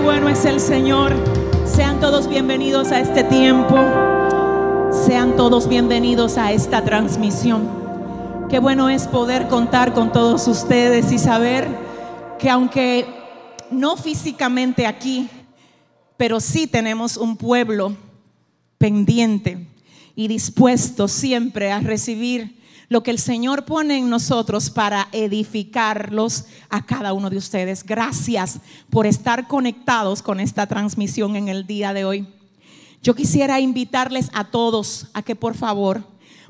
bueno es el Señor. Sean todos bienvenidos a este tiempo. Sean todos bienvenidos a esta transmisión. Qué bueno es poder contar con todos ustedes y saber que aunque no físicamente aquí, pero sí tenemos un pueblo pendiente y dispuesto siempre a recibir lo que el Señor pone en nosotros para edificarlos a cada uno de ustedes. Gracias por estar conectados con esta transmisión en el día de hoy. Yo quisiera invitarles a todos a que por favor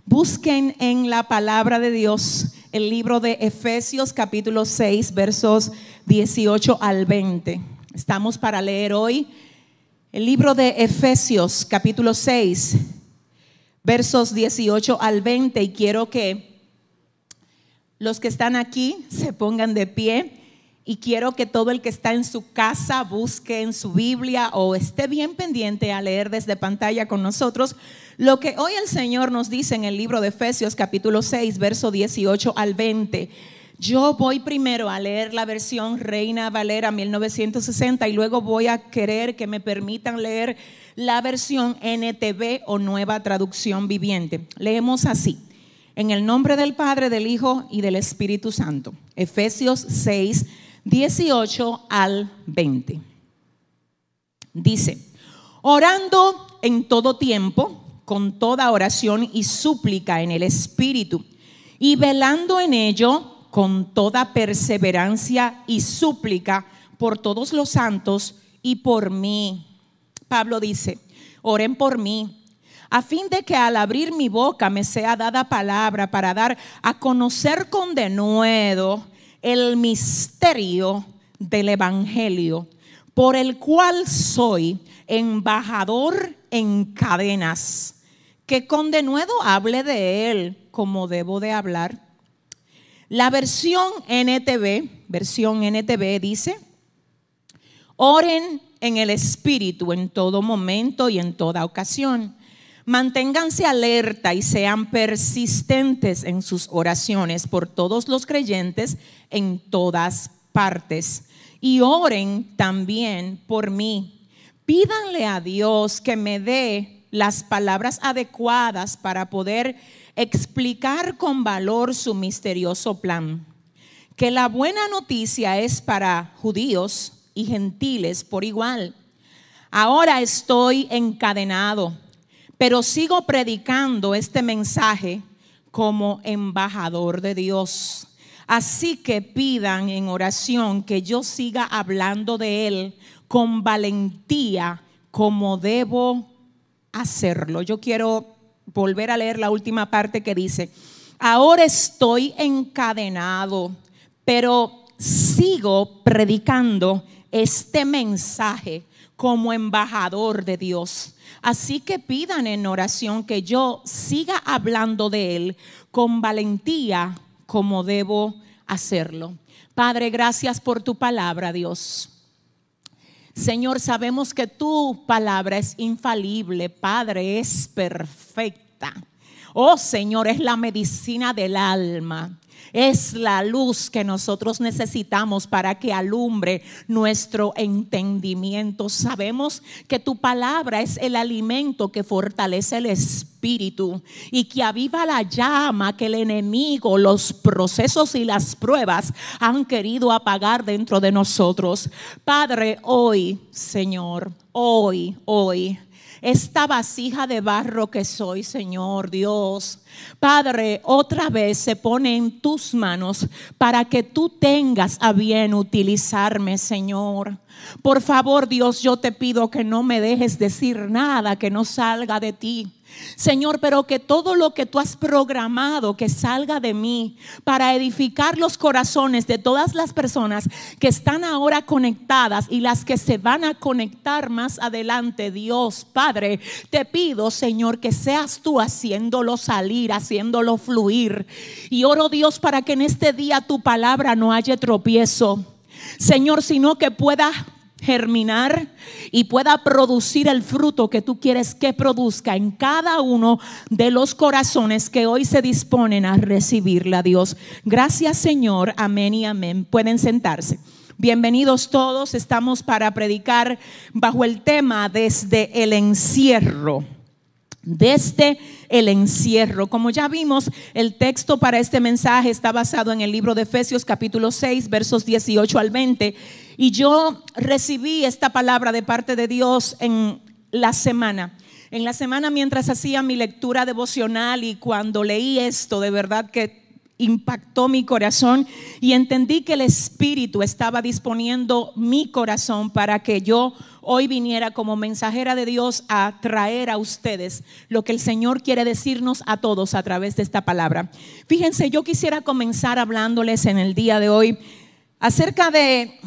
busquen en la palabra de Dios el libro de Efesios capítulo 6 versos 18 al 20. Estamos para leer hoy el libro de Efesios capítulo 6 versos 18 al 20 y quiero que los que están aquí se pongan de pie y quiero que todo el que está en su casa busque en su Biblia o esté bien pendiente a leer desde pantalla con nosotros lo que hoy el Señor nos dice en el libro de Efesios capítulo 6 verso 18 al 20. Yo voy primero a leer la versión Reina Valera 1960 y luego voy a querer que me permitan leer la versión NTV o Nueva Traducción Viviente. Leemos así. En el nombre del Padre, del Hijo y del Espíritu Santo. Efesios 6, 18 al 20. Dice, orando en todo tiempo, con toda oración y súplica en el Espíritu, y velando en ello con toda perseverancia y súplica por todos los santos y por mí. Pablo dice, oren por mí, a fin de que al abrir mi boca me sea dada palabra para dar a conocer con denuedo el misterio del Evangelio, por el cual soy embajador en cadenas, que con denuedo hable de él como debo de hablar la versión NTV, versión NTV dice, oren en el Espíritu en todo momento y en toda ocasión. Manténganse alerta y sean persistentes en sus oraciones por todos los creyentes en todas partes. Y oren también por mí. Pídanle a Dios que me dé las palabras adecuadas para poder explicar con valor su misterioso plan. Que la buena noticia es para judíos y gentiles por igual. Ahora estoy encadenado, pero sigo predicando este mensaje como embajador de Dios. Así que pidan en oración que yo siga hablando de Él con valentía como debo hacerlo. Yo quiero volver a leer la última parte que dice, ahora estoy encadenado, pero sigo predicando este mensaje como embajador de Dios. Así que pidan en oración que yo siga hablando de Él con valentía como debo hacerlo. Padre, gracias por tu palabra, Dios. Señor, sabemos que tu palabra es infalible, Padre, es perfecta. Oh Señor, es la medicina del alma es la luz que nosotros necesitamos para que alumbre nuestro entendimiento. Sabemos que tu palabra es el alimento que fortalece el espíritu y que aviva la llama que el enemigo, los procesos y las pruebas han querido apagar dentro de nosotros. Padre, hoy, Señor, hoy, hoy esta vasija de barro que soy, Señor Dios. Padre, otra vez se pone en tus manos para que tú tengas a bien utilizarme, Señor. Por favor, Dios, yo te pido que no me dejes decir nada que no salga de ti. Señor, pero que todo lo que tú has programado que salga de mí para edificar los corazones de todas las personas que están ahora conectadas y las que se van a conectar más adelante, Dios Padre, te pido, Señor, que seas tú haciéndolo salir, haciéndolo fluir. Y oro, Dios, para que en este día tu palabra no haya tropiezo. Señor, sino que pueda germinar y pueda producir el fruto que tú quieres que produzca en cada uno de los corazones que hoy se disponen a recibirla, Dios. Gracias, Señor. Amén y amén. Pueden sentarse. Bienvenidos todos. Estamos para predicar bajo el tema desde el encierro. Desde el encierro. Como ya vimos, el texto para este mensaje está basado en el libro de Efesios capítulo 6, versos 18 al 20. Y yo recibí esta palabra de parte de Dios en la semana. En la semana mientras hacía mi lectura devocional y cuando leí esto, de verdad que impactó mi corazón y entendí que el Espíritu estaba disponiendo mi corazón para que yo hoy viniera como mensajera de Dios a traer a ustedes lo que el Señor quiere decirnos a todos a través de esta palabra. Fíjense, yo quisiera comenzar hablándoles en el día de hoy acerca de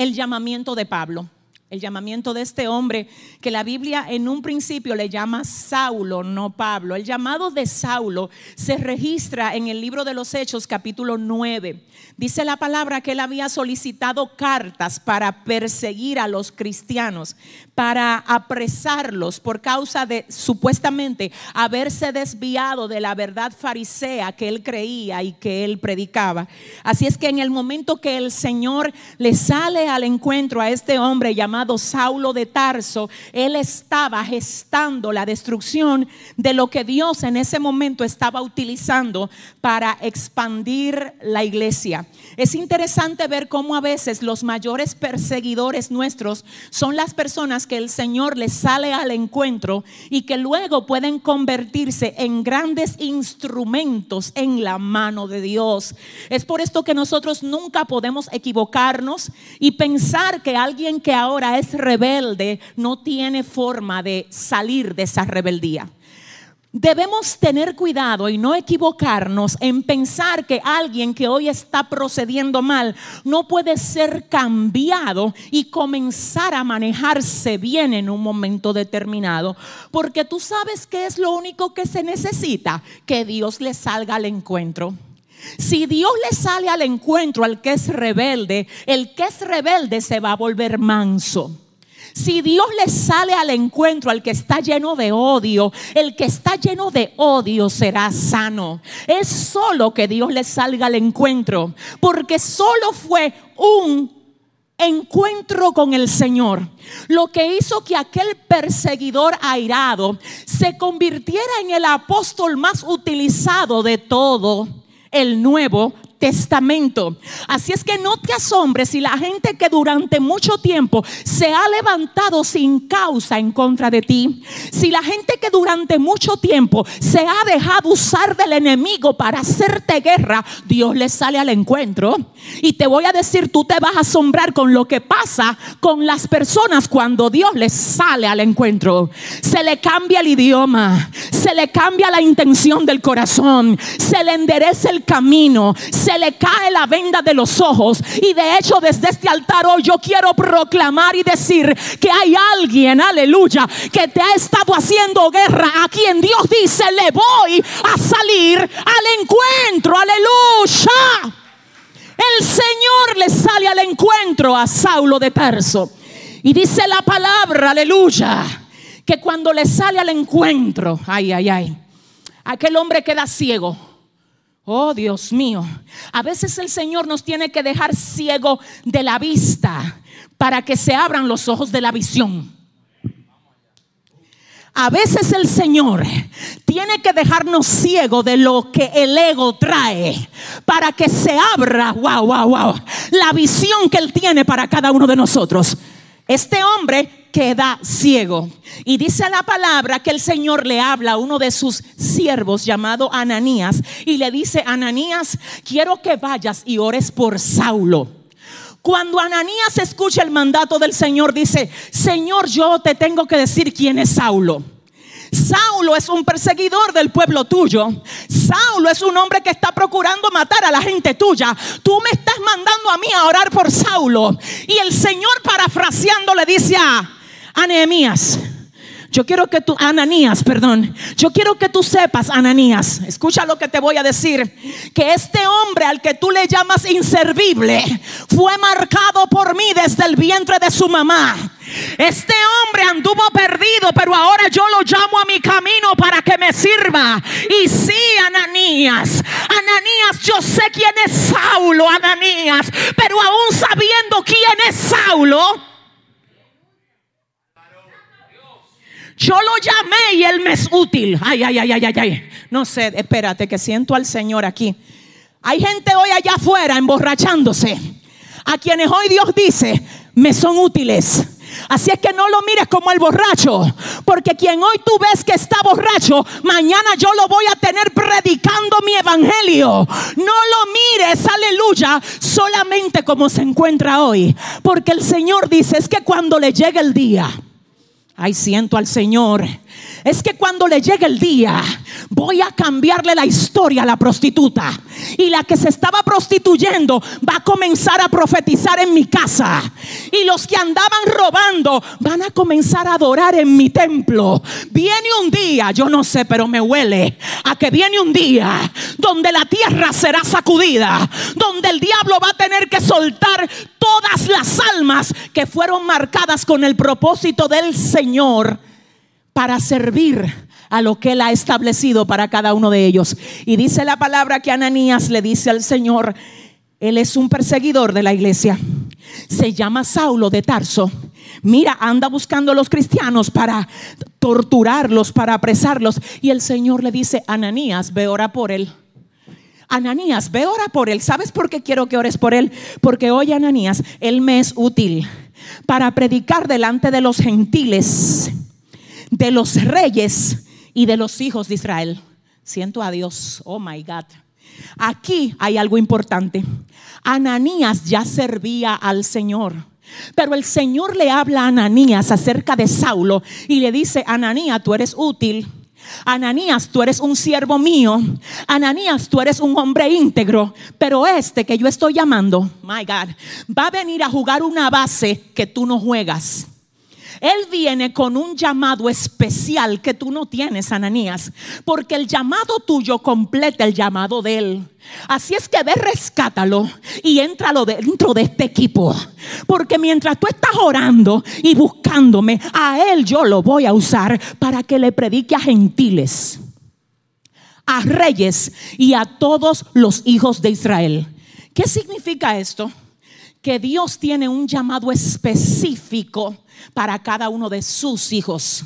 el llamamiento de Pablo el llamamiento de este hombre que la Biblia en un principio le llama Saulo, no Pablo. El llamado de Saulo se registra en el libro de los Hechos capítulo 9. Dice la palabra que él había solicitado cartas para perseguir a los cristianos, para apresarlos por causa de supuestamente haberse desviado de la verdad farisea que él creía y que él predicaba. Así es que en el momento que el Señor le sale al encuentro a este hombre llamado Saulo de Tarso, él estaba gestando la destrucción de lo que Dios en ese momento estaba utilizando para expandir la iglesia. Es interesante ver cómo a veces los mayores perseguidores nuestros son las personas que el Señor les sale al encuentro y que luego pueden convertirse en grandes instrumentos en la mano de Dios. Es por esto que nosotros nunca podemos equivocarnos y pensar que alguien que ahora es rebelde no tiene forma de salir de esa rebeldía. Debemos tener cuidado y no equivocarnos en pensar que alguien que hoy está procediendo mal no puede ser cambiado y comenzar a manejarse bien en un momento determinado. Porque tú sabes que es lo único que se necesita, que Dios le salga al encuentro. Si Dios le sale al encuentro al que es rebelde, el que es rebelde se va a volver manso. Si Dios le sale al encuentro al que está lleno de odio, el que está lleno de odio será sano. Es solo que Dios le salga al encuentro, porque solo fue un encuentro con el Señor, lo que hizo que aquel perseguidor airado se convirtiera en el apóstol más utilizado de todo el Nuevo Testamento. Así es que no te asombres si la gente que durante mucho tiempo se ha levantado sin causa en contra de ti, si la gente que durante mucho tiempo se ha dejado usar del enemigo para hacerte guerra, Dios le sale al encuentro. Y te voy a decir, tú te vas a asombrar con lo que pasa con las personas cuando Dios les sale al encuentro. Se le cambia el idioma, se le cambia la intención del corazón, se le endereza el camino, le cae la venda de los ojos. Y de hecho, desde este altar hoy yo quiero proclamar y decir que hay alguien, aleluya, que te ha estado haciendo guerra, a quien Dios dice, le voy a salir al encuentro, aleluya. El Señor le sale al encuentro a Saulo de Tarso. Y dice la palabra, aleluya, que cuando le sale al encuentro, ay, ay, ay, aquel hombre queda ciego Oh Dios mío, a veces el Señor nos tiene que dejar ciego de la vista para que se abran los ojos de la visión. A veces el Señor tiene que dejarnos ciego de lo que el ego trae para que se abra, wow, wow, wow, la visión que Él tiene para cada uno de nosotros. Este hombre queda ciego. Y dice la palabra que el Señor le habla a uno de sus siervos llamado Ananías y le dice, Ananías, quiero que vayas y ores por Saulo. Cuando Ananías escucha el mandato del Señor, dice, Señor, yo te tengo que decir quién es Saulo. Saulo es un perseguidor del pueblo tuyo. Saulo es un hombre que está procurando matar a la gente tuya. Tú me estás mandando a mí a orar por Saulo. Y el Señor parafraseando le dice a Ananías. Yo quiero que tú, Ananías, perdón, yo quiero que tú sepas, Ananías, escucha lo que te voy a decir, que este hombre al que tú le llamas inservible fue marcado por mí desde el vientre de su mamá. Este hombre anduvo perdido, pero ahora yo lo llamo a mi camino para que me sirva. Y sí, Ananías, Ananías, yo sé quién es Saulo, Ananías, pero aún sabiendo quién es Saulo, yo lo llamé y él me es útil. Ay, ay, ay, ay, ay, ay. No sé, espérate que siento al Señor aquí. Hay gente hoy allá afuera emborrachándose. A quienes hoy Dios dice, me son útiles. Así es que no lo mires como el borracho, porque quien hoy tú ves que está borracho, mañana yo lo voy a tener predicando mi evangelio. No lo mires, aleluya, solamente como se encuentra hoy, porque el Señor dice es que cuando le llegue el día, ay siento al Señor, es que cuando le llegue el día, voy a cambiarle la historia a la prostituta. Y la que se estaba prostituyendo va a comenzar a profetizar en mi casa. Y los que andaban robando van a comenzar a adorar en mi templo. Viene un día, yo no sé, pero me huele a que viene un día donde la tierra será sacudida, donde el diablo va a tener que soltar todas las almas que fueron marcadas con el propósito del Señor para servir a lo que Él ha establecido para cada uno de ellos. Y dice la palabra que Ananías le dice al Señor, Él es un perseguidor de la iglesia. Se llama Saulo de Tarso. Mira, anda buscando a los cristianos para torturarlos, para apresarlos. Y el Señor le dice, Ananías, ve ora por él. Ananías, ve ora por él. ¿Sabes por qué quiero que ores por él? Porque hoy Ananías, él me es útil para predicar delante de los gentiles de los reyes y de los hijos de Israel. Siento a Dios, oh my God. Aquí hay algo importante. Ananías ya servía al Señor. Pero el Señor le habla a Ananías acerca de Saulo y le dice, Ananías, tú eres útil. Ananías, tú eres un siervo mío. Ananías, tú eres un hombre íntegro. Pero este que yo estoy llamando, my God, va a venir a jugar una base que tú no juegas. Él viene con un llamado especial que tú no tienes, Ananías, porque el llamado tuyo completa el llamado de Él. Así es que ve, rescátalo y éntralo dentro de este equipo. Porque mientras tú estás orando y buscándome, a Él yo lo voy a usar para que le predique a gentiles, a reyes y a todos los hijos de Israel. ¿Qué significa esto? Que Dios tiene un llamado específico para cada uno de sus hijos.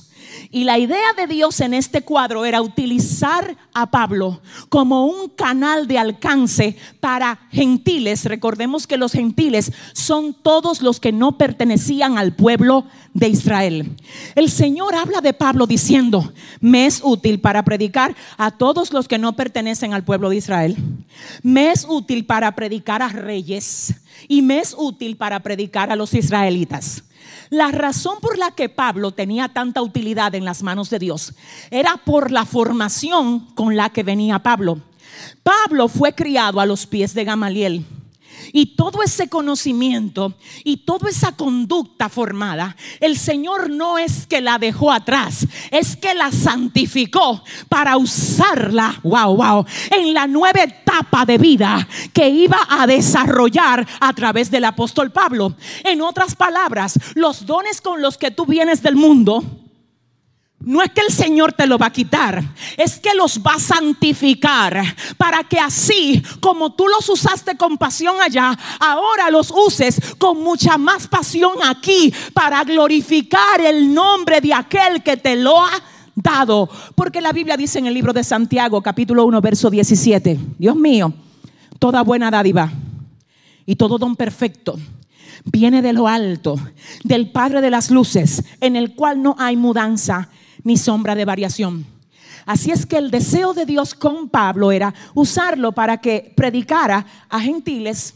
Y la idea de Dios en este cuadro era utilizar a Pablo como un canal de alcance para gentiles. Recordemos que los gentiles son todos los que no pertenecían al pueblo de Israel. El Señor habla de Pablo diciendo, me es útil para predicar a todos los que no pertenecen al pueblo de Israel. Me es útil para predicar a reyes y me es útil para predicar a los israelitas. La razón por la que Pablo tenía tanta utilidad en las manos de Dios era por la formación con la que venía Pablo. Pablo fue criado a los pies de Gamaliel. Y todo ese conocimiento y toda esa conducta formada, el Señor no es que la dejó atrás, es que la santificó para usarla, wow, wow, en la nueva etapa de vida que iba a desarrollar a través del apóstol Pablo. En otras palabras, los dones con los que tú vienes del mundo, no es que el Señor te lo va a quitar, es que los va a santificar para que así como tú los usaste con pasión allá, ahora los uses con mucha más pasión aquí para glorificar el nombre de aquel que te lo ha dado. Porque la Biblia dice en el libro de Santiago, capítulo 1, verso 17, Dios mío, toda buena dádiva y todo don perfecto viene de lo alto, del Padre de las Luces, en el cual no hay mudanza ni sombra de variación. Así es que el deseo de Dios con Pablo era usarlo para que predicara a gentiles,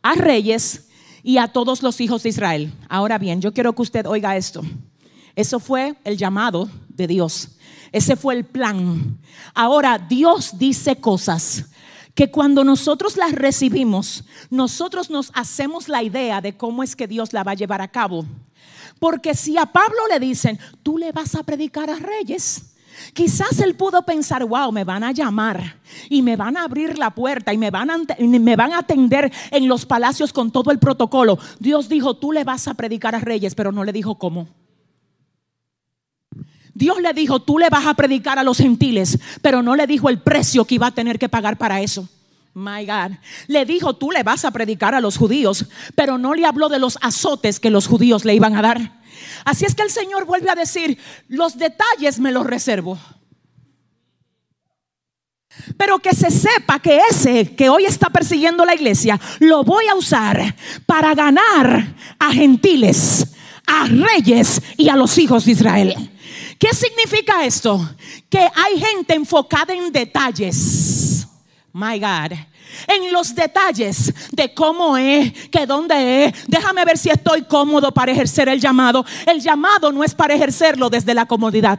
a reyes y a todos los hijos de Israel. Ahora bien, yo quiero que usted oiga esto. Eso fue el llamado de Dios. Ese fue el plan. Ahora Dios dice cosas que cuando nosotros las recibimos, nosotros nos hacemos la idea de cómo es que Dios la va a llevar a cabo. Porque si a Pablo le dicen, tú le vas a predicar a reyes, quizás él pudo pensar, wow, me van a llamar y me van a abrir la puerta y me van a, atender en los palacios con todo el protocolo. Dios dijo, tú le vas a predicar a reyes, pero no le dijo cómo. Dios le dijo, tú le vas a predicar a los gentiles, pero no le dijo el precio que iba a tener que pagar para eso. My God. Le dijo, tú le vas a predicar a los judíos, pero no le habló de los azotes que los judíos le iban a dar. Así es que el Señor vuelve a decir, los detalles me los reservo. Pero que se sepa que ese que hoy está persiguiendo la iglesia, lo voy a usar para ganar a gentiles, a reyes y a los hijos de Israel. ¿Qué significa esto? Que hay gente enfocada en detalles. My God. En los detalles de cómo es, que dónde es. Déjame ver si estoy cómodo para ejercer el llamado. El llamado no es para ejercerlo desde la comodidad.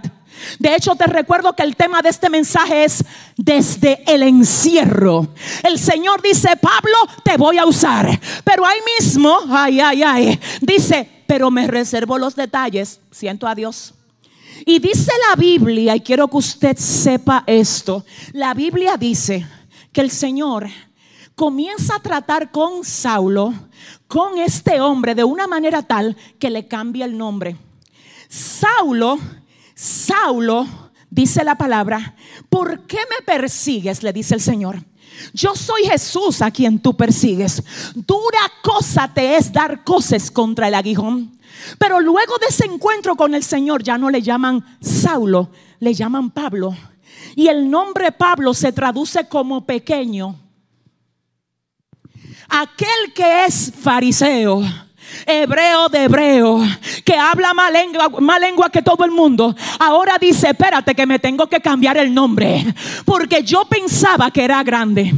De hecho, te recuerdo que el tema de este mensaje es desde el encierro. El Señor dice, Pablo, te voy a usar. Pero ahí mismo, ay, ay, ay, dice, pero me reservo los detalles. Siento a Dios. Y dice la Biblia, y quiero que usted sepa esto, la Biblia dice que el Señor comienza a tratar con Saulo, con este hombre, de una manera tal que le cambia el nombre. Saulo Saulo, dice la palabra, ¿por qué me persigues? Le dice el Señor. Yo soy Jesús a quien tú persigues. Dura cosa te es dar cosas contra el aguijón. Pero luego de ese encuentro con el Señor ya no le llaman Saulo, le llaman Pablo. Y el nombre Pablo se traduce como pequeño. Aquel que es fariseo hebreo de hebreo, que habla más lengua, lengua que todo el mundo, ahora dice, espérate que me tengo que cambiar el nombre, porque yo pensaba que era grande.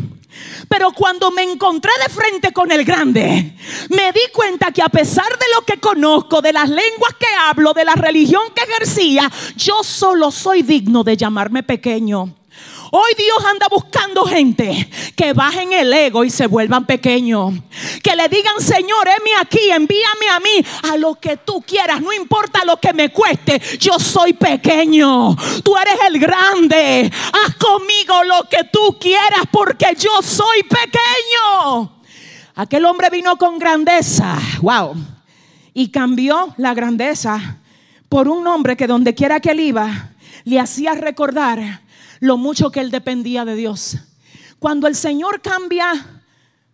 Pero cuando me encontré de frente con el grande, me di cuenta que a pesar de lo que conozco, de las lenguas que hablo, de la religión que ejercía, yo solo soy digno de llamarme pequeño. Hoy Dios anda buscando gente que bajen el ego y se vuelvan pequeños. Que le digan, Señor, heme aquí, envíame a mí a lo que tú quieras, no importa lo que me cueste, yo soy pequeño. Tú eres el grande. Haz conmigo lo que tú quieras porque yo soy pequeño. Aquel hombre vino con grandeza. Wow. Y cambió la grandeza por un hombre que donde quiera que él iba, le hacía recordar lo mucho que él dependía de Dios. Cuando el Señor cambia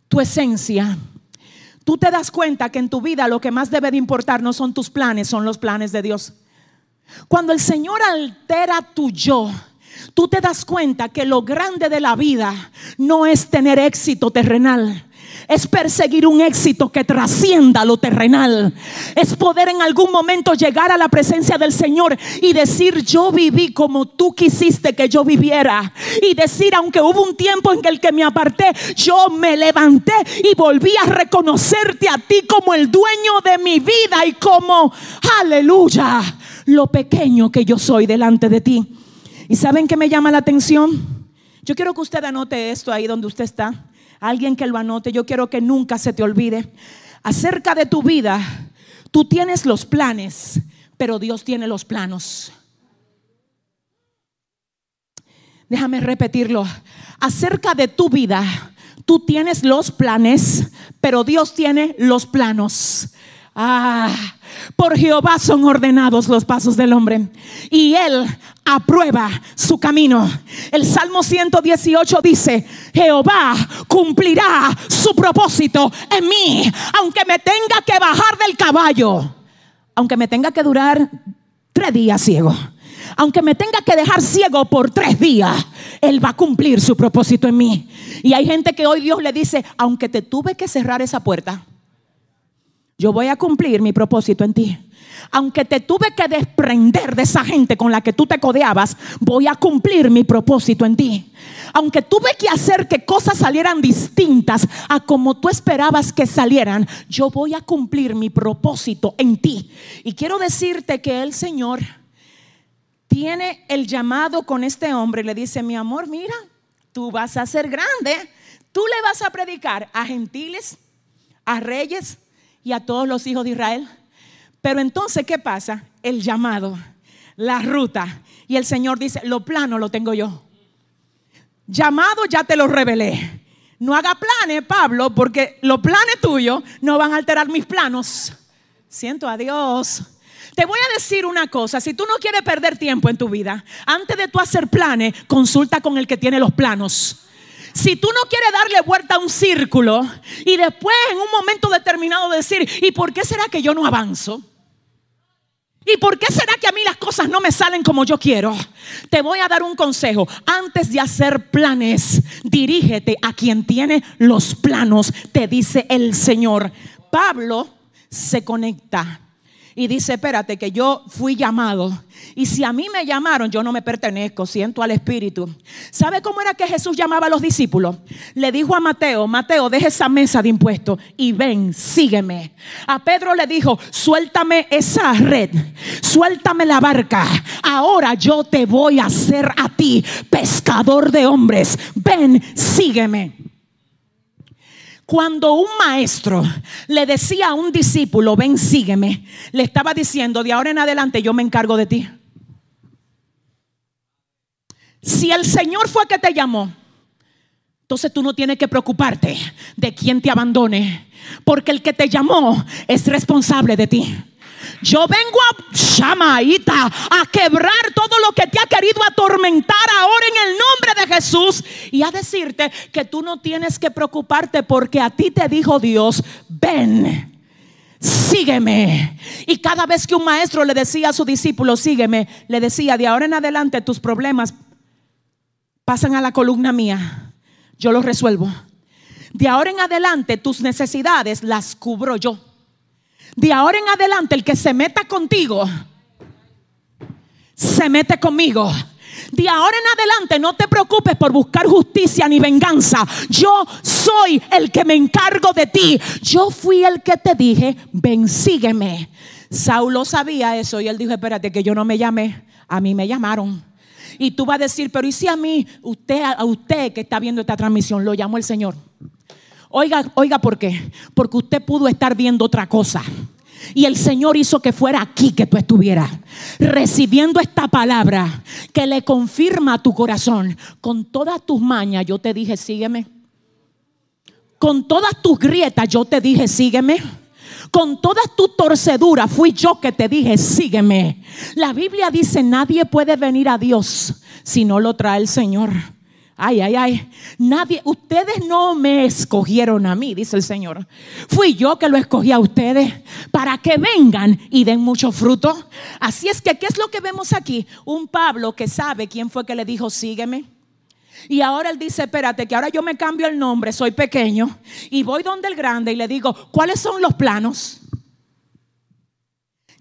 tu esencia, tú te das cuenta que en tu vida lo que más debe de importar no son tus planes, son los planes de Dios. Cuando el Señor altera tu yo, tú te das cuenta que lo grande de la vida no es tener éxito terrenal es perseguir un éxito que trascienda lo terrenal. Es poder en algún momento llegar a la presencia del Señor y decir, yo viví como tú quisiste que yo viviera. Y decir, aunque hubo un tiempo en el que me aparté, yo me levanté y volví a reconocerte a ti como el dueño de mi vida y como, aleluya, lo pequeño que yo soy delante de ti. ¿Y saben qué me llama la atención? Yo quiero que usted anote esto ahí donde usted está alguien que lo anote, yo quiero que nunca se te olvide. Acerca de tu vida, tú tienes los planes, pero Dios tiene los planos. Déjame repetirlo. Acerca de tu vida, tú tienes los planes, pero Dios tiene los planos. Ah, por Jehová son ordenados los pasos del hombre y él aprueba su camino. El Salmo 118 dice, Jehová cumplirá su propósito en mí, aunque me tenga que bajar del caballo, aunque me tenga que durar tres días ciego. Aunque me tenga que dejar ciego por tres días, Él va a cumplir su propósito en mí. Y hay gente que hoy Dios le dice, aunque te tuve que cerrar esa puerta, yo voy a cumplir mi propósito en ti. Aunque te tuve que desprender de esa gente con la que tú te codeabas, voy a cumplir mi propósito en ti. Aunque tuve que hacer que cosas salieran distintas a como tú esperabas que salieran, yo voy a cumplir mi propósito en ti. Y quiero decirte que el Señor tiene el llamado con este hombre y le dice, mi amor, mira, tú vas a ser grande, tú le vas a predicar a gentiles, a reyes, y a todos los hijos de Israel. Pero entonces, ¿qué pasa? El llamado, la ruta. Y el Señor dice, lo plano lo tengo yo. Llamado ya te lo revelé. No haga planes, Pablo, porque los planes tuyos no van a alterar mis planos. Siento a Dios. Te voy a decir una cosa, si tú no quieres perder tiempo en tu vida, antes de tú hacer planes, consulta con el que tiene los planos. Si tú no quieres darle vuelta a un círculo y después en un momento determinado decir, ¿y por qué será que yo no avanzo? ¿Y por qué será que a mí las cosas no me salen como yo quiero? Te voy a dar un consejo. Antes de hacer planes, dirígete a quien tiene los planos, te dice el Señor. Pablo se conecta y dice, espérate, que yo fui llamado. Y si a mí me llamaron, yo no me pertenezco, siento al Espíritu. ¿Sabe cómo era que Jesús llamaba a los discípulos? Le dijo a Mateo, Mateo, deja esa mesa de impuestos y ven, sígueme. A Pedro le dijo, suéltame esa red, suéltame la barca. Ahora yo te voy a hacer a ti pescador de hombres. Ven, sígueme. Cuando un maestro le decía a un discípulo, ven, sígueme, le estaba diciendo, de ahora en adelante yo me encargo de ti. Si el Señor fue que te llamó, entonces tú no tienes que preocuparte de quién te abandone, porque el que te llamó es responsable de ti. Yo vengo a Shamaita a quebrar todo lo que te ha querido atormentar ahora en el nombre de Jesús y a decirte que tú no tienes que preocuparte porque a ti te dijo Dios, ven. Sígueme. Y cada vez que un maestro le decía a su discípulo, sígueme, le decía, de ahora en adelante tus problemas pasan a la columna mía. Yo los resuelvo. De ahora en adelante tus necesidades las cubro yo. De ahora en adelante, el que se meta contigo, se mete conmigo. De ahora en adelante no te preocupes por buscar justicia ni venganza. Yo soy el que me encargo de ti. Yo fui el que te dije, ven, sígueme. Saulo sabía eso y él dijo, espérate que yo no me llamé, a mí me llamaron. Y tú vas a decir, pero ¿y si a mí, usted, a usted que está viendo esta transmisión, lo llamó el Señor? Oiga, oiga, ¿por qué? Porque usted pudo estar viendo otra cosa. Y el Señor hizo que fuera aquí que tú estuvieras, recibiendo esta palabra que le confirma a tu corazón. Con todas tus mañas yo te dije, sígueme. Con todas tus grietas yo te dije, sígueme. Con todas tus torceduras fui yo que te dije, sígueme. La Biblia dice, nadie puede venir a Dios si no lo trae el Señor. Ay, ay, ay. Nadie, ustedes no me escogieron a mí, dice el Señor. Fui yo que lo escogí a ustedes para que vengan y den mucho fruto. Así es que, ¿qué es lo que vemos aquí? Un Pablo que sabe quién fue que le dijo, sígueme. Y ahora él dice, espérate, que ahora yo me cambio el nombre, soy pequeño, y voy donde el grande y le digo, ¿cuáles son los planos?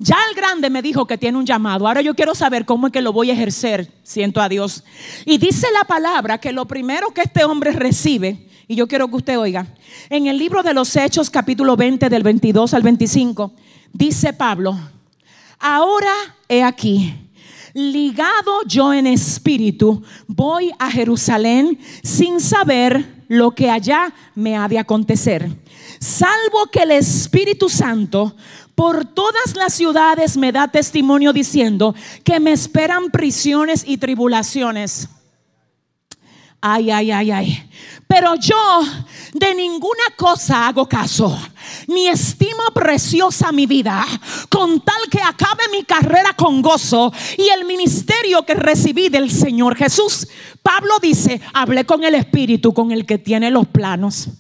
Ya el grande me dijo que tiene un llamado. Ahora yo quiero saber cómo es que lo voy a ejercer. Siento a Dios. Y dice la palabra que lo primero que este hombre recibe, y yo quiero que usted oiga, en el libro de los Hechos capítulo 20 del 22 al 25, dice Pablo, ahora he aquí, ligado yo en espíritu, voy a Jerusalén sin saber lo que allá me ha de acontecer, salvo que el Espíritu Santo por todas las ciudades me da testimonio diciendo que me esperan prisiones y tribulaciones. Ay, ay, ay, ay. Pero yo de ninguna cosa hago caso, ni estimo preciosa mi vida, con tal que acabe mi carrera con gozo y el ministerio que recibí del Señor Jesús. Pablo dice, hablé con el Espíritu, con el que tiene los planos.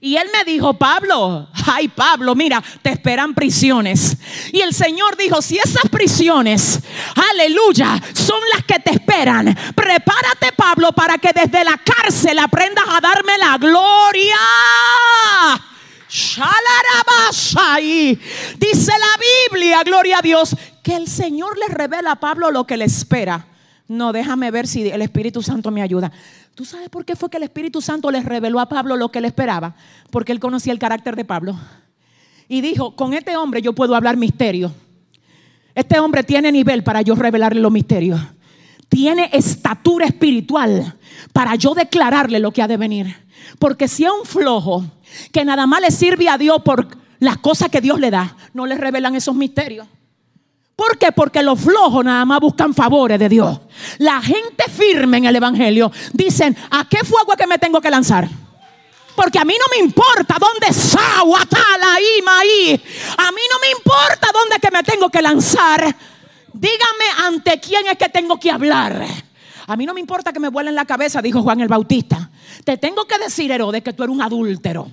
Y él me dijo, Pablo, ay Pablo, mira, te esperan prisiones. Y el Señor dijo, si esas prisiones, aleluya, son las que te esperan, prepárate Pablo para que desde la cárcel aprendas a darme la gloria. Dice la Biblia, gloria a Dios, que el Señor le revela a Pablo lo que le espera. No, déjame ver si el Espíritu Santo me ayuda. ¿Tú sabes por qué fue que el Espíritu Santo les reveló a Pablo lo que él esperaba? Porque él conocía el carácter de Pablo. Y dijo, con este hombre yo puedo hablar misterio. Este hombre tiene nivel para yo revelarle los misterios. Tiene estatura espiritual para yo declararle lo que ha de venir. Porque si es un flojo que nada más le sirve a Dios por las cosas que Dios le da, no le revelan esos misterios. ¿Por qué? Porque los flojos nada más buscan favores de Dios. La gente firme en el Evangelio dicen, ¿a qué fuego es que me tengo que lanzar? Porque a mí no me importa dónde está ahí, ahí. A mí no me importa dónde que me tengo que lanzar. Dígame ante quién es que tengo que hablar. A mí no me importa que me vuelen la cabeza, dijo Juan el Bautista. Te tengo que decir, Herodes, que tú eres un adúltero.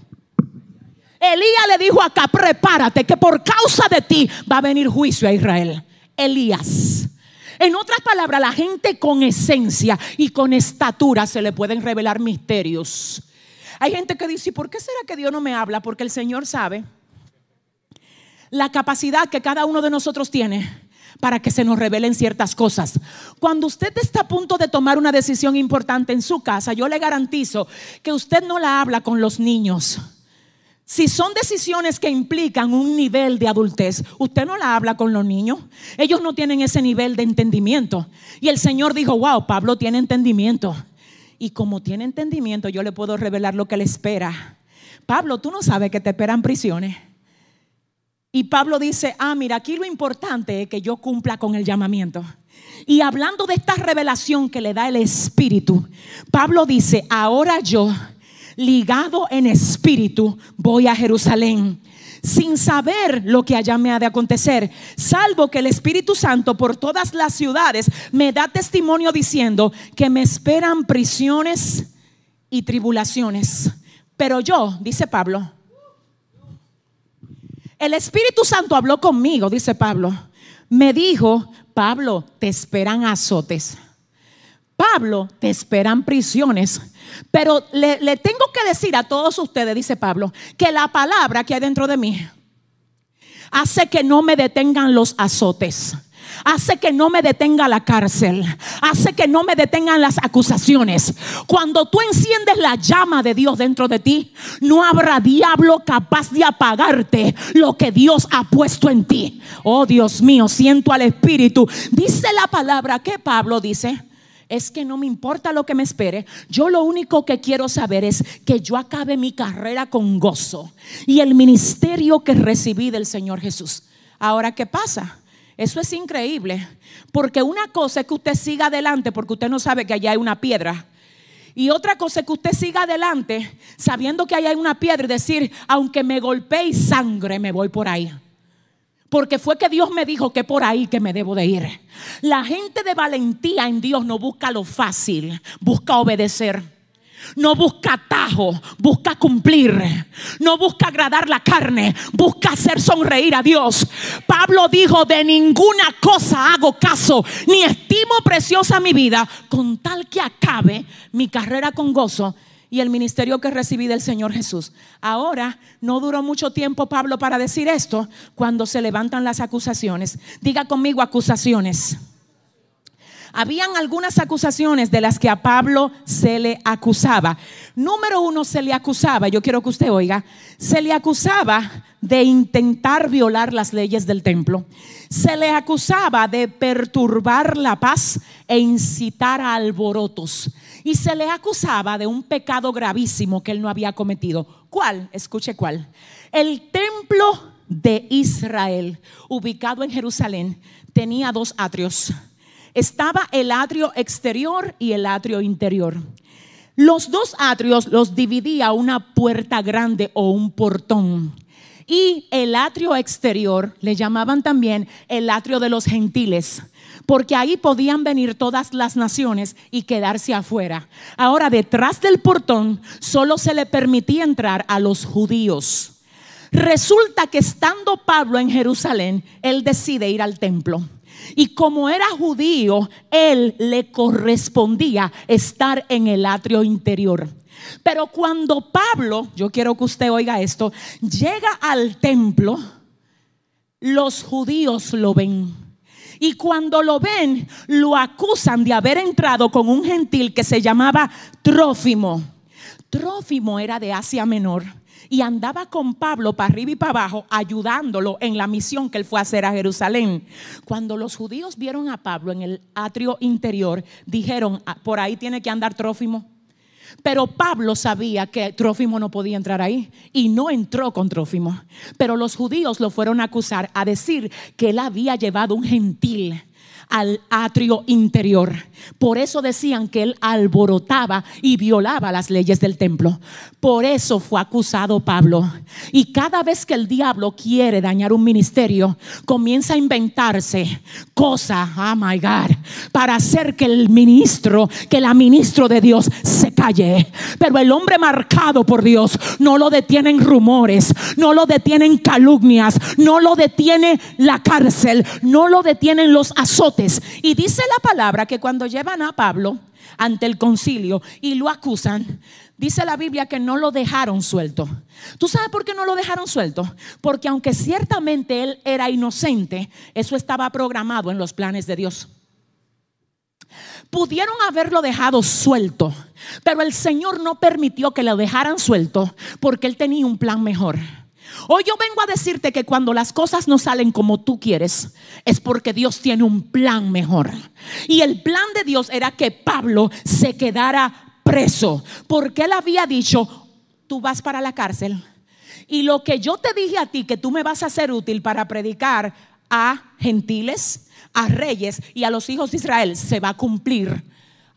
Elías le dijo acá, prepárate, que por causa de ti va a venir juicio a Israel. Elías. En otras palabras, la gente con esencia y con estatura se le pueden revelar misterios. Hay gente que dice, ¿por qué será que Dios no me habla? Porque el Señor sabe la capacidad que cada uno de nosotros tiene para que se nos revelen ciertas cosas. Cuando usted está a punto de tomar una decisión importante en su casa, yo le garantizo que usted no la habla con los niños. Si son decisiones que implican un nivel de adultez, usted no la habla con los niños. Ellos no tienen ese nivel de entendimiento. Y el Señor dijo, wow, Pablo tiene entendimiento. Y como tiene entendimiento, yo le puedo revelar lo que le espera. Pablo, tú no sabes que te esperan prisiones. Y Pablo dice, ah, mira, aquí lo importante es que yo cumpla con el llamamiento. Y hablando de esta revelación que le da el Espíritu, Pablo dice, ahora yo ligado en espíritu, voy a Jerusalén sin saber lo que allá me ha de acontecer, salvo que el Espíritu Santo por todas las ciudades me da testimonio diciendo que me esperan prisiones y tribulaciones. Pero yo, dice Pablo, el Espíritu Santo habló conmigo, dice Pablo, me dijo, Pablo, te esperan azotes. Pablo, te esperan prisiones. Pero le, tengo que decir a todos ustedes, dice Pablo, que la palabra que hay dentro de mí hace que no me detengan los azotes hace que no me detenga la cárcel, hace que no me detengan las acusaciones. Cuando tú enciendes la llama de Dios dentro de ti, no habrá diablo capaz de apagarte lo que Dios ha puesto en ti. Oh Dios mío, siento al Espíritu. Dice la palabra que Pablo dice es que no me importa lo que me espere. Yo lo único que quiero saber es que yo acabe mi carrera con gozo y el ministerio que recibí del Señor Jesús. Ahora, ¿qué pasa? Eso es increíble, porque una cosa es que usted siga adelante porque usted no sabe que allá hay una piedra. Y otra cosa es que usted siga adelante sabiendo que allá hay una piedra y decir, aunque me golpee sangre, me voy por ahí. Porque fue que Dios me dijo que por ahí que me debo de ir. La gente de valentía en Dios no busca lo fácil, busca obedecer. No busca atajo, busca cumplir. No busca agradar la carne, busca hacer sonreír a Dios. Pablo dijo, de ninguna cosa hago caso, ni estimo preciosa mi vida, con tal que acabe mi carrera con gozo y el ministerio que recibí del Señor Jesús. Ahora, no duró mucho tiempo Pablo para decir esto cuando se levantan las acusaciones. Diga conmigo acusaciones. Habían algunas acusaciones de las que a Pablo se le acusaba. Número uno, se le acusaba, yo quiero que usted oiga, se le acusaba de intentar violar las leyes del templo. Se le acusaba de perturbar la paz e incitar a alborotos. Y se le acusaba de un pecado gravísimo que él no había cometido. ¿Cuál? Escuche cuál. El templo de Israel, ubicado en Jerusalén, tenía dos atrios estaba el atrio exterior y el atrio interior. Los dos atrios los dividía una puerta grande o un portón. Y el atrio exterior le llamaban también el atrio de los gentiles, porque ahí podían venir todas las naciones y quedarse afuera. Ahora, detrás del portón solo se le permitía entrar a los judíos. Resulta que estando Pablo en Jerusalén, él decide ir al templo. Y como era judío, él le correspondía estar en el atrio interior. Pero cuando Pablo, yo quiero que usted oiga esto, llega al templo, los judíos lo ven. Y cuando lo ven, lo acusan de haber entrado con un gentil que se llamaba Trófimo. Trófimo era de Asia Menor y andaba con Pablo para arriba y para abajo, ayudándolo en la misión que él fue a hacer a Jerusalén. Cuando los judíos vieron a Pablo en el atrio interior, dijeron, ah, por ahí tiene que andar Trófimo. Pero Pablo sabía que Trófimo no podía entrar ahí y no entró con Trófimo. Pero los judíos lo fueron a acusar, a decir que él había llevado un gentil al atrio interior. Por eso decían que él alborotaba y violaba las leyes del templo. Por eso fue acusado Pablo. Y cada vez que el diablo quiere dañar un ministerio, comienza a inventarse cosas, oh my God, para hacer que el ministro, que la ministro de Dios se calle. Pero el hombre marcado por Dios no lo detienen rumores, no lo detienen calumnias, no lo detiene la cárcel, no lo detienen los azotes. Y dice la palabra que cuando llevan a Pablo ante el concilio y lo acusan, dice la Biblia que no lo dejaron suelto. ¿Tú sabes por qué no lo dejaron suelto? Porque aunque ciertamente él era inocente, eso estaba programado en los planes de Dios. Pudieron haberlo dejado suelto, pero el Señor no permitió que lo dejaran suelto porque él tenía un plan mejor. Hoy yo vengo a decirte que cuando las cosas no salen como tú quieres, es porque Dios tiene un plan mejor. Y el plan de Dios era que Pablo se quedara preso, porque él había dicho, tú vas para la cárcel. Y lo que yo te dije a ti, que tú me vas a ser útil para predicar a gentiles, a reyes y a los hijos de Israel, se va a cumplir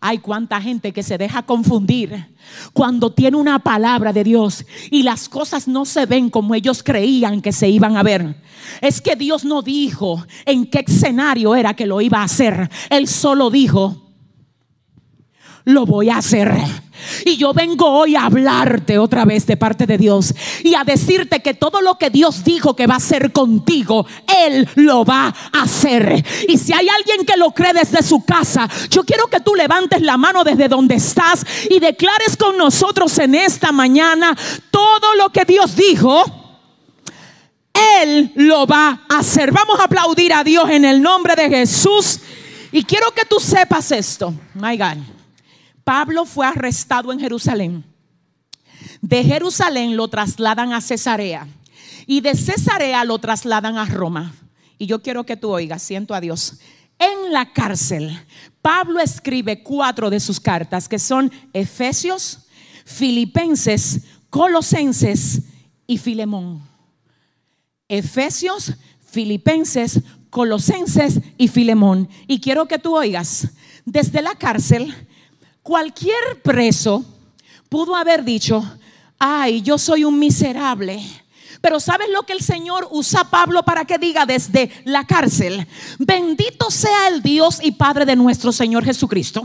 hay cuánta gente que se deja confundir cuando tiene una palabra de Dios y las cosas no se ven como ellos creían que se iban a ver. Es que Dios no dijo en qué escenario era que lo iba a hacer. Él solo dijo, lo voy a hacer. Y yo vengo hoy a hablarte otra vez de parte de Dios y a decirte que todo lo que Dios dijo que va a hacer contigo, Él lo va a hacer. Y si hay alguien que lo cree desde su casa, yo quiero que tú levantes la mano desde donde estás y declares con nosotros en esta mañana todo lo que Dios dijo. Él lo va a hacer. Vamos a aplaudir a Dios en el nombre de Jesús. Y quiero que tú sepas esto. My God. Pablo fue arrestado en Jerusalén. De Jerusalén lo trasladan a Cesarea y de Cesarea lo trasladan a Roma. Y yo quiero que tú oigas, siento a Dios. En la cárcel, Pablo escribe cuatro de sus cartas que son Efesios, Filipenses, Colosenses y Filemón. Efesios, Filipenses, Colosenses y Filemón. Y quiero que tú oigas, desde la cárcel, Cualquier preso pudo haber dicho, ay, yo soy un miserable. Pero ¿sabes lo que el Señor usa a Pablo para que diga desde la cárcel? Bendito sea el Dios y Padre de nuestro Señor Jesucristo,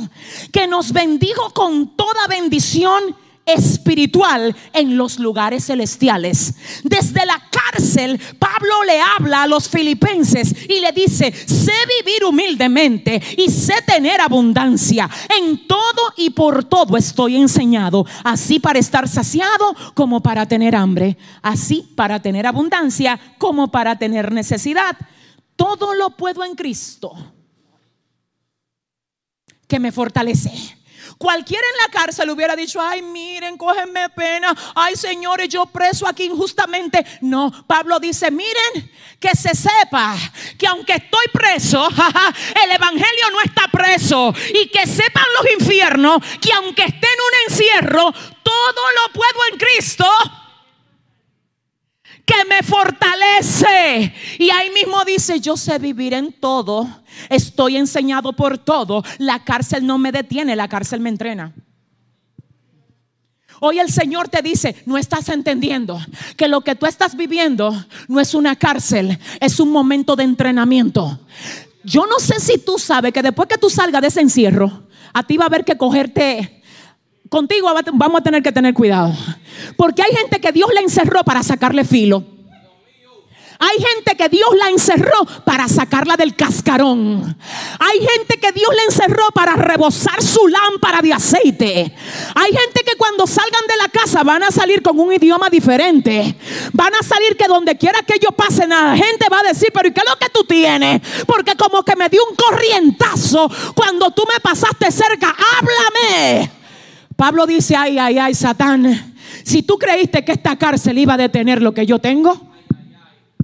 que nos bendijo con toda bendición espiritual en los lugares celestiales. Desde la cárcel, Pablo le habla a los filipenses y le dice, sé vivir humildemente y sé tener abundancia. En todo y por todo estoy enseñado, así para estar saciado como para tener hambre, así para tener abundancia como para tener necesidad. Todo lo puedo en Cristo que me fortalece. Cualquiera en la cárcel hubiera dicho, ay, miren, cógenme pena, ay, señores, yo preso aquí injustamente. No, Pablo dice, miren, que se sepa que aunque estoy preso, el Evangelio no está preso. Y que sepan los infiernos que aunque esté en un encierro, todo lo puedo en Cristo que me fortalece. Y ahí mismo dice, yo sé vivir en todo, estoy enseñado por todo, la cárcel no me detiene, la cárcel me entrena. Hoy el Señor te dice, no estás entendiendo que lo que tú estás viviendo no es una cárcel, es un momento de entrenamiento. Yo no sé si tú sabes que después que tú salgas de ese encierro, a ti va a haber que cogerte contigo vamos a tener que tener cuidado. Porque hay gente que Dios la encerró para sacarle filo. Hay gente que Dios la encerró para sacarla del cascarón. Hay gente que Dios la encerró para rebosar su lámpara de aceite. Hay gente que cuando salgan de la casa van a salir con un idioma diferente. Van a salir que donde quiera que ellos pasen, la gente va a decir, pero ¿y qué es lo que tú tienes? Porque como que me dio un corrientazo cuando tú me pasaste cerca. Háblame. Pablo dice, ay, ay, ay, Satán, si tú creíste que esta cárcel iba a detener lo que yo tengo,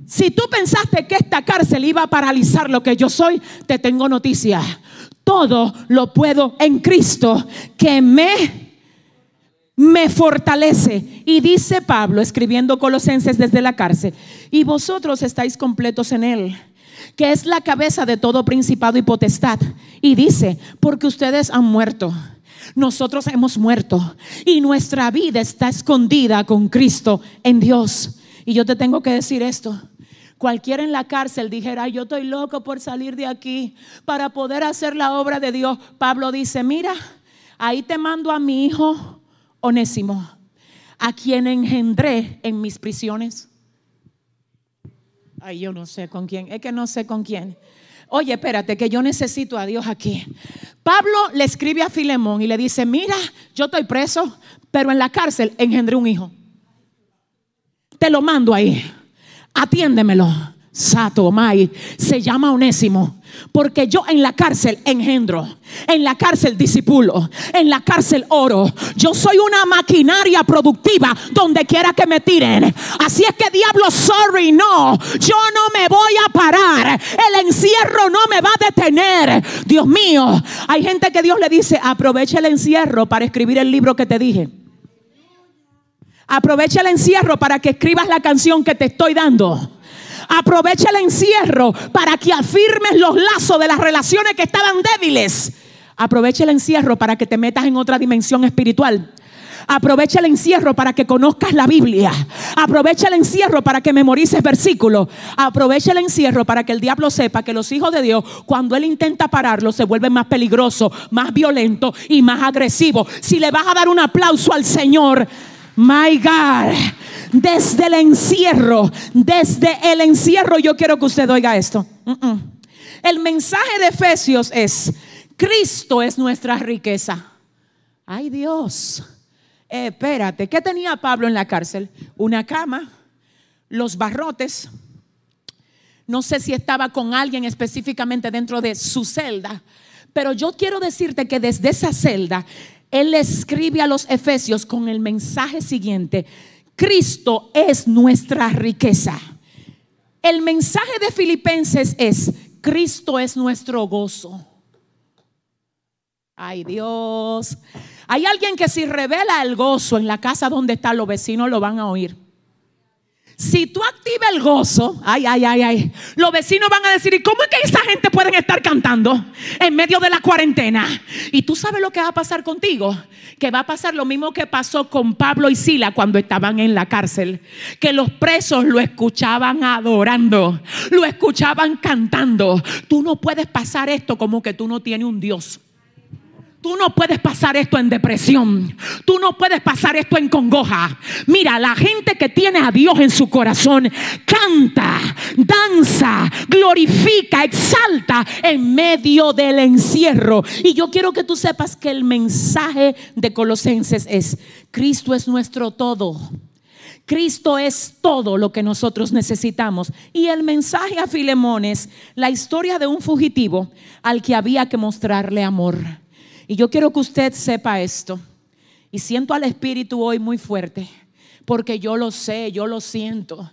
si tú pensaste que esta cárcel iba a paralizar lo que yo soy, te tengo noticia. Todo lo puedo en Cristo que me, me fortalece. Y dice Pablo, escribiendo Colosenses desde la cárcel, y vosotros estáis completos en Él que es la cabeza de todo principado y potestad. Y dice, porque ustedes han muerto. Nosotros hemos muerto y nuestra vida está escondida con Cristo en Dios. Y yo te tengo que decir esto. Cualquiera en la cárcel dijera, yo estoy loco por salir de aquí para poder hacer la obra de Dios. Pablo dice, mira, ahí te mando a mi hijo Onésimo, a quien engendré en mis prisiones. Ay, yo no sé con quién, es que no sé con quién. Oye, espérate, que yo necesito a Dios aquí. Pablo le escribe a Filemón y le dice, mira, yo estoy preso, pero en la cárcel engendré un hijo. Te lo mando ahí, atiéndemelo. Sato Mai se llama Onésimo. Porque yo en la cárcel engendro, en la cárcel disipulo, en la cárcel oro. Yo soy una maquinaria productiva donde quiera que me tiren. Así es que diablo, sorry, no. Yo no me voy a parar. El encierro no me va a detener. Dios mío, hay gente que Dios le dice, aprovecha el encierro para escribir el libro que te dije. Aprovecha el encierro para que escribas la canción que te estoy dando. Aprovecha el encierro para que afirmes los lazos de las relaciones que estaban débiles. Aprovecha el encierro para que te metas en otra dimensión espiritual. Aprovecha el encierro para que conozcas la Biblia. Aprovecha el encierro para que memorices versículos. Aprovecha el encierro para que el diablo sepa que los hijos de Dios, cuando él intenta pararlo, se vuelven más peligrosos, más violentos y más agresivos. Si le vas a dar un aplauso al Señor, My God, desde el encierro, desde el encierro yo quiero que usted oiga esto. El mensaje de Efesios es, Cristo es nuestra riqueza. Ay Dios, eh, espérate, ¿qué tenía Pablo en la cárcel? Una cama, los barrotes. No sé si estaba con alguien específicamente dentro de su celda, pero yo quiero decirte que desde esa celda él escribe a los efesios con el mensaje siguiente, Cristo es nuestra riqueza. El mensaje de Filipenses es, Cristo es nuestro gozo. Ay Dios, hay alguien que si revela el gozo en la casa donde están los vecinos lo van a oír. Si tú activas el gozo, ay, ay, ay, ay, los vecinos van a decir, ¿y cómo es que esa gente pueden estar cantando en medio de la cuarentena? Y tú sabes lo que va a pasar contigo, que va a pasar lo mismo que pasó con Pablo y Sila cuando estaban en la cárcel, que los presos lo escuchaban adorando, lo escuchaban cantando. Tú no puedes pasar esto como que tú no tienes un Dios. Tú no puedes pasar esto en depresión. Tú no puedes pasar esto en congoja. Mira, la gente que tiene a Dios en su corazón canta, danza, glorifica, exalta en medio del encierro. Y yo quiero que tú sepas que el mensaje de Colosenses es, Cristo es nuestro todo. Cristo es todo lo que nosotros necesitamos. Y el mensaje a Filemón es la historia de un fugitivo al que había que mostrarle amor. Y yo quiero que usted sepa esto. Y siento al Espíritu hoy muy fuerte, porque yo lo sé, yo lo siento.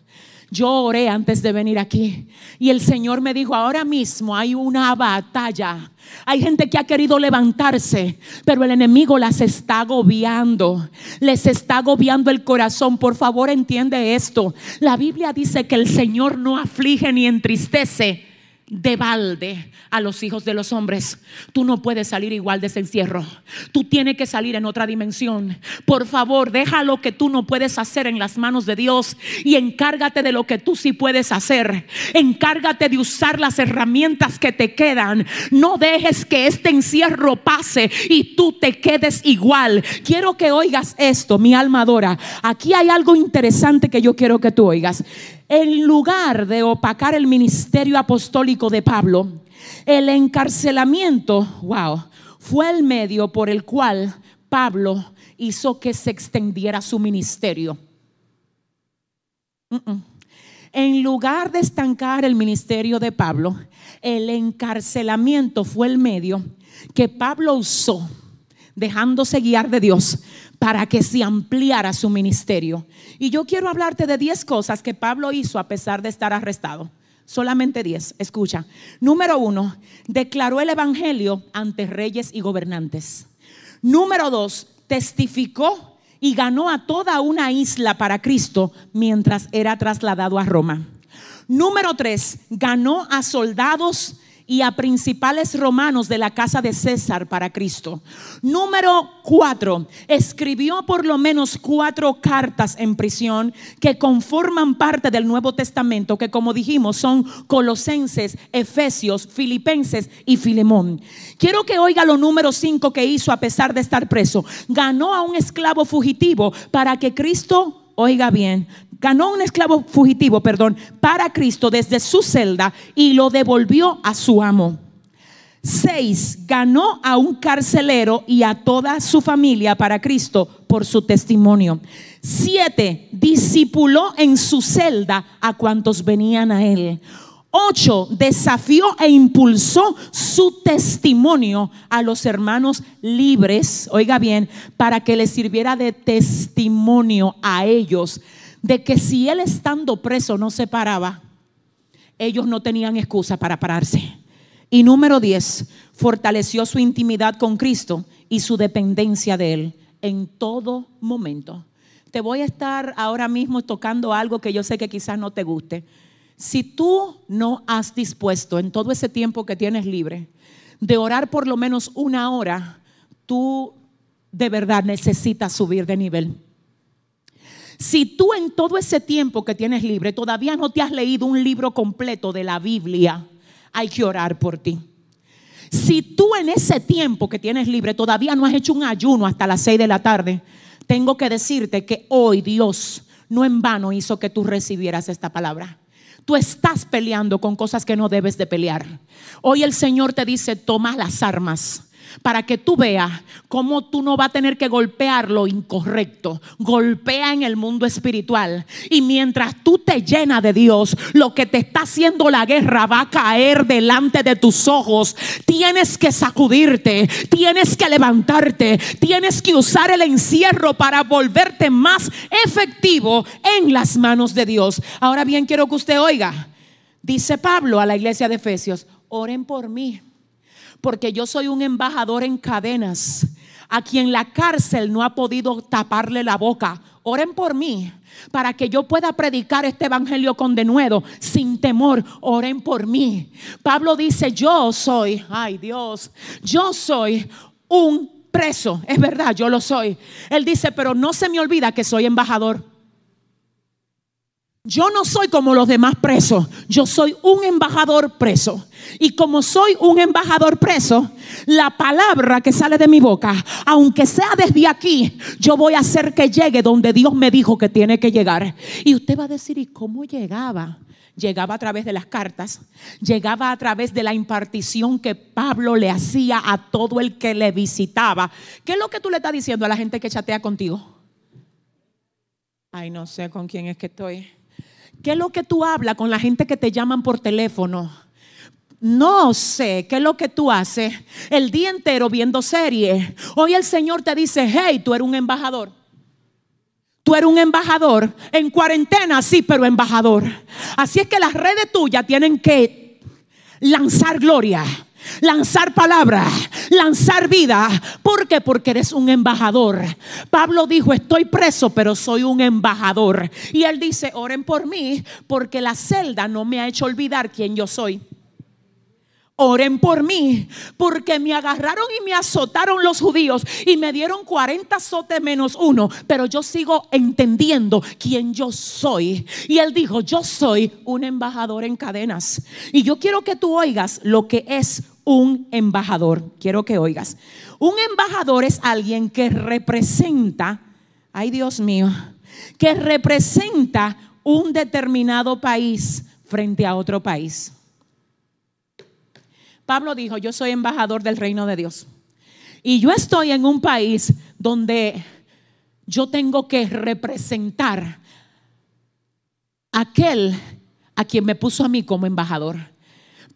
Yo oré antes de venir aquí y el Señor me dijo, ahora mismo hay una batalla. Hay gente que ha querido levantarse, pero el enemigo las está agobiando. Les está agobiando el corazón. Por favor, entiende esto. La Biblia dice que el Señor no aflige ni entristece de balde a los hijos de los hombres. Tú no puedes salir igual de ese encierro. Tú tienes que salir en otra dimensión. Por favor, deja lo que tú no puedes hacer en las manos de Dios y encárgate de lo que tú sí puedes hacer. Encárgate de usar las herramientas que te quedan. No dejes que este encierro pase y tú te quedes igual. Quiero que oigas esto, mi alma adora. Aquí hay algo interesante que yo quiero que tú oigas. En lugar de opacar el ministerio apostólico de Pablo, el encarcelamiento, wow, fue el medio por el cual Pablo hizo que se extendiera su ministerio. En lugar de estancar el ministerio de Pablo, el encarcelamiento fue el medio que Pablo usó, dejándose guiar de Dios para que se ampliara su ministerio. Y yo quiero hablarte de 10 cosas que Pablo hizo a pesar de estar arrestado. Solamente 10. Escucha. Número uno, declaró el Evangelio ante reyes y gobernantes. Número dos, testificó y ganó a toda una isla para Cristo mientras era trasladado a Roma. Número tres, ganó a soldados y a principales romanos de la casa de César para Cristo. Número cuatro, escribió por lo menos cuatro cartas en prisión que conforman parte del Nuevo Testamento, que como dijimos son Colosenses, Efesios, Filipenses y Filemón. Quiero que oiga lo número cinco que hizo a pesar de estar preso. Ganó a un esclavo fugitivo para que Cristo oiga bien, ganó un esclavo fugitivo, perdón, para Cristo desde su celda y lo devolvió a su amo. Seis, ganó a un carcelero y a toda su familia para Cristo por su testimonio. Siete, discipuló en su celda a cuantos venían a él. Ocho, desafió e impulsó su testimonio a los hermanos libres, oiga bien, para que les sirviera de testimonio a ellos de que si él estando preso no se paraba, ellos no tenían excusa para pararse. Y número 10, fortaleció su intimidad con Cristo y su dependencia de Él en todo momento. Te voy a estar ahora mismo tocando algo que yo sé que quizás no te guste. Si tú no has dispuesto en todo ese tiempo que tienes libre de orar por lo menos una hora, tú de verdad necesitas subir de nivel. Si tú en todo ese tiempo que tienes libre todavía no te has leído un libro completo de la Biblia, hay que orar por ti. Si tú en ese tiempo que tienes libre todavía no has hecho un ayuno hasta las 6 de la tarde, tengo que decirte que hoy Dios no en vano hizo que tú recibieras esta palabra. Tú estás peleando con cosas que no debes de pelear. Hoy el Señor te dice, toma las armas para que tú veas cómo tú no vas a tener que golpear lo incorrecto. Golpea en el mundo espiritual. Y mientras tú te llenas de Dios, lo que te está haciendo la guerra va a caer delante de tus ojos. Tienes que sacudirte, tienes que levantarte, tienes que usar el encierro para volverte más efectivo en las manos de Dios. Ahora bien, quiero que usted oiga. Dice Pablo a la iglesia de Efesios, oren por mí porque yo soy un embajador en cadenas, a quien la cárcel no ha podido taparle la boca. Oren por mí para que yo pueda predicar este evangelio con denuedo, sin temor. Oren por mí. Pablo dice, yo soy, ay Dios, yo soy un preso. Es verdad, yo lo soy. Él dice, pero no se me olvida que soy embajador. Yo no soy como los demás presos, yo soy un embajador preso. Y como soy un embajador preso, la palabra que sale de mi boca, aunque sea desde aquí, yo voy a hacer que llegue donde Dios me dijo que tiene que llegar. Y usted va a decir, ¿y cómo llegaba? Llegaba a través de las cartas, llegaba a través de la impartición que Pablo le hacía a todo el que le visitaba. ¿Qué es lo que tú le estás diciendo a la gente que chatea contigo? Ay, no sé con quién es que estoy. ¿Qué es lo que tú hablas con la gente que te llaman por teléfono? No sé qué es lo que tú haces el día entero viendo series. Hoy el Señor te dice, hey, tú eres un embajador. Tú eres un embajador. En cuarentena, sí, pero embajador. Así es que las redes tuyas tienen que lanzar gloria lanzar palabras, lanzar vida. ¿Por qué? Porque eres un embajador. Pablo dijo, estoy preso, pero soy un embajador. Y él dice, oren por mí, porque la celda no me ha hecho olvidar quién yo soy. Oren por mí, porque me agarraron y me azotaron los judíos y me dieron 40 azotes menos uno, pero yo sigo entendiendo quién yo soy. Y él dijo, yo soy un embajador en cadenas. Y yo quiero que tú oigas lo que es un embajador. Quiero que oigas. Un embajador es alguien que representa, ay Dios mío, que representa un determinado país frente a otro país. Pablo dijo, yo soy embajador del reino de Dios. Y yo estoy en un país donde yo tengo que representar aquel a quien me puso a mí como embajador.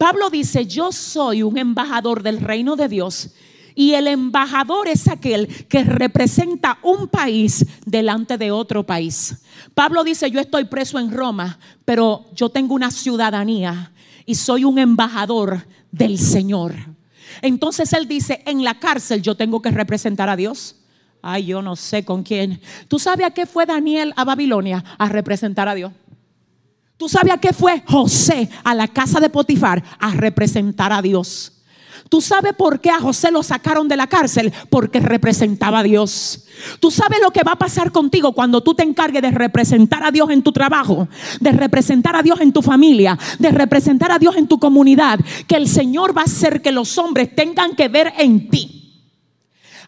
Pablo dice, yo soy un embajador del reino de Dios y el embajador es aquel que representa un país delante de otro país. Pablo dice, yo estoy preso en Roma, pero yo tengo una ciudadanía y soy un embajador del Señor. Entonces él dice, en la cárcel yo tengo que representar a Dios. Ay, yo no sé con quién. ¿Tú sabes a qué fue Daniel a Babilonia? A representar a Dios. ¿Tú sabes a qué fue José a la casa de Potifar? A representar a Dios. ¿Tú sabes por qué a José lo sacaron de la cárcel? Porque representaba a Dios. ¿Tú sabes lo que va a pasar contigo cuando tú te encargues de representar a Dios en tu trabajo, de representar a Dios en tu familia, de representar a Dios en tu comunidad? Que el Señor va a hacer que los hombres tengan que ver en ti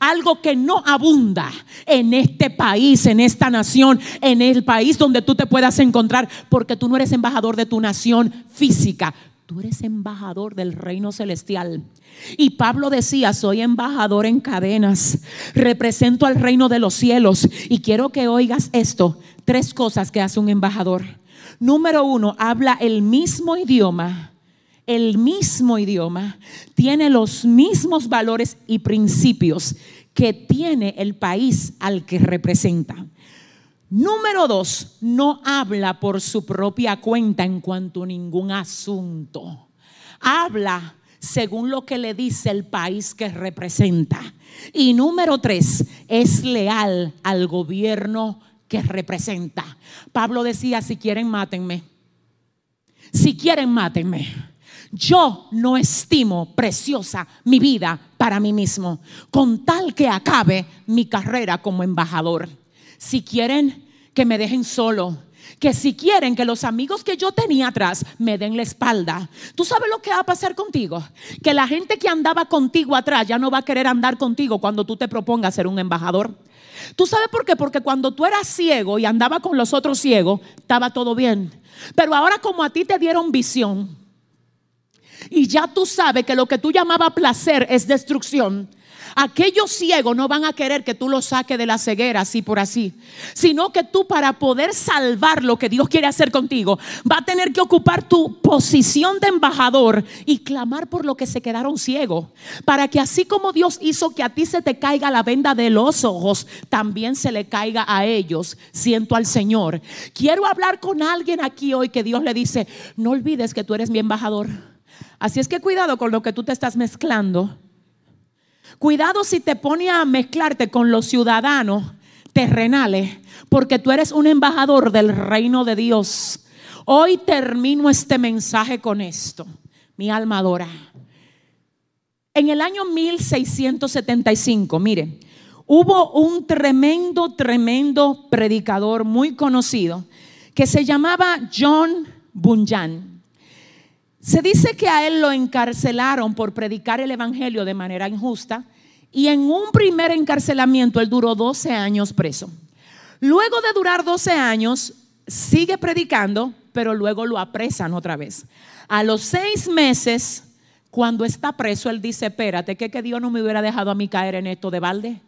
algo que no abunda en este país, en esta nación, en el país donde tú te puedas encontrar, porque tú no eres embajador de tu nación física, tú eres embajador del reino celestial. Y Pablo decía, soy embajador en cadenas, represento al reino de los cielos. Y quiero que oigas esto, tres cosas que hace un embajador. Número uno, habla el mismo idioma el mismo idioma, tiene los mismos valores y principios que tiene el país al que representa. Número dos, no habla por su propia cuenta en cuanto a ningún asunto. Habla según lo que le dice el país que representa. Y número tres, es leal al gobierno que representa. Pablo decía, si quieren, mátenme. Si quieren, mátenme. Yo no estimo preciosa mi vida para mí mismo, con tal que acabe mi carrera como embajador. Si quieren que me dejen solo, que si quieren que los amigos que yo tenía atrás me den la espalda, ¿tú sabes lo que va a pasar contigo? Que la gente que andaba contigo atrás ya no va a querer andar contigo cuando tú te propongas ser un embajador. ¿Tú sabes por qué? Porque cuando tú eras ciego y andaba con los otros ciegos, estaba todo bien. Pero ahora como a ti te dieron visión, y ya tú sabes que lo que tú llamabas placer es destrucción. Aquellos ciegos no van a querer que tú los saques de la ceguera así por así, sino que tú para poder salvar lo que Dios quiere hacer contigo, va a tener que ocupar tu posición de embajador y clamar por lo que se quedaron ciegos, para que así como Dios hizo que a ti se te caiga la venda de los ojos, también se le caiga a ellos. Siento al Señor. Quiero hablar con alguien aquí hoy que Dios le dice, no olvides que tú eres mi embajador. Así es que cuidado con lo que tú te estás mezclando. Cuidado si te pone a mezclarte con los ciudadanos terrenales, porque tú eres un embajador del reino de Dios. Hoy termino este mensaje con esto, mi alma adora. En el año 1675, mire, hubo un tremendo, tremendo predicador muy conocido que se llamaba John Bunyan. Se dice que a él lo encarcelaron por predicar el Evangelio de manera injusta y en un primer encarcelamiento él duró 12 años preso. Luego de durar 12 años, sigue predicando, pero luego lo apresan otra vez. A los seis meses, cuando está preso, él dice, espérate, que, que Dios no me hubiera dejado a mí caer en esto de balde.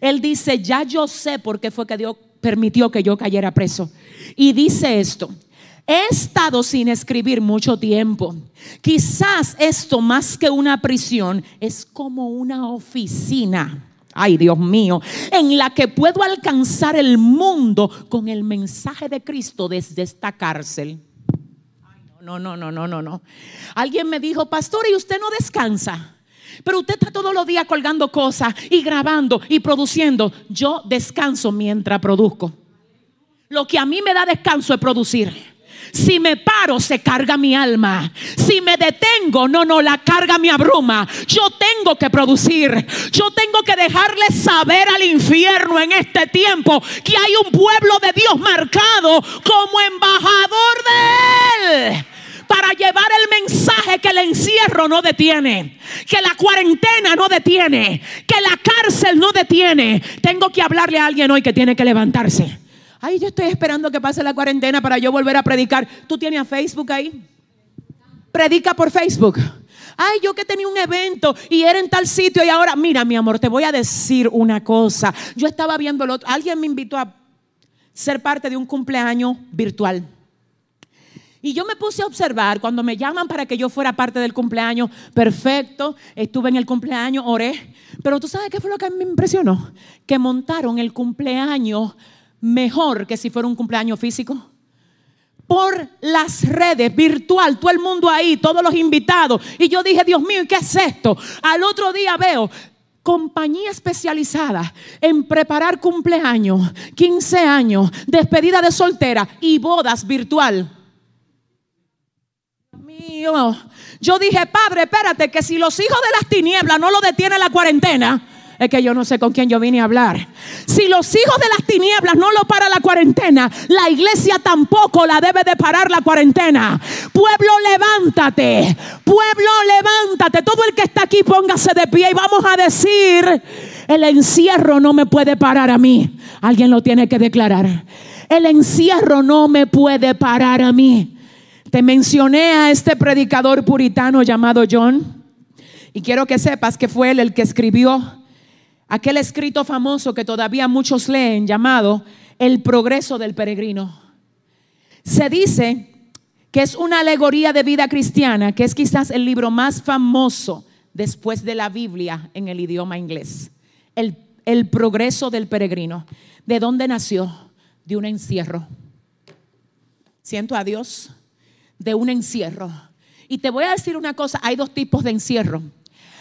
Él dice, ya yo sé por qué fue que Dios permitió que yo cayera preso. Y dice esto, He estado sin escribir mucho tiempo. Quizás esto más que una prisión es como una oficina. Ay, Dios mío, en la que puedo alcanzar el mundo con el mensaje de Cristo desde esta cárcel. no, no, no, no, no, no. Alguien me dijo, pastor, ¿y usted no descansa? Pero usted está todos los días colgando cosas y grabando y produciendo. Yo descanso mientras produzco. Lo que a mí me da descanso es producir. Si me paro, se carga mi alma. Si me detengo, no, no, la carga mi abruma. Yo tengo que producir. Yo tengo que dejarle saber al infierno en este tiempo que hay un pueblo de Dios marcado como embajador de Él para llevar el mensaje que el encierro no detiene, que la cuarentena no detiene, que la cárcel no detiene. Tengo que hablarle a alguien hoy que tiene que levantarse. Ay, yo estoy esperando que pase la cuarentena para yo volver a predicar. ¿Tú tienes Facebook ahí? Predica por Facebook. Ay, yo que tenía un evento y era en tal sitio y ahora, mira, mi amor, te voy a decir una cosa. Yo estaba viendo el otro, alguien me invitó a ser parte de un cumpleaños virtual. Y yo me puse a observar cuando me llaman para que yo fuera parte del cumpleaños. Perfecto, estuve en el cumpleaños, oré. Pero tú sabes qué fue lo que me impresionó? Que montaron el cumpleaños mejor que si fuera un cumpleaños físico. Por las redes, virtual, todo el mundo ahí, todos los invitados. Y yo dije, Dios mío, ¿qué es esto? Al otro día veo compañía especializada en preparar cumpleaños, 15 años, despedida de soltera y bodas virtual. mío. Yo dije, Padre, espérate, que si los hijos de las tinieblas no lo detiene la cuarentena, es que yo no sé con quién yo vine a hablar. Si los hijos de las tinieblas no lo para la cuarentena, la iglesia tampoco la debe de parar la cuarentena. Pueblo, levántate. Pueblo, levántate. Todo el que está aquí, póngase de pie y vamos a decir, el encierro no me puede parar a mí. Alguien lo tiene que declarar. El encierro no me puede parar a mí. Te mencioné a este predicador puritano llamado John. Y quiero que sepas que fue él el que escribió aquel escrito famoso que todavía muchos leen llamado El progreso del peregrino. Se dice que es una alegoría de vida cristiana, que es quizás el libro más famoso después de la Biblia en el idioma inglés. El, el progreso del peregrino. ¿De dónde nació? De un encierro. Siento a Dios de un encierro. Y te voy a decir una cosa, hay dos tipos de encierro.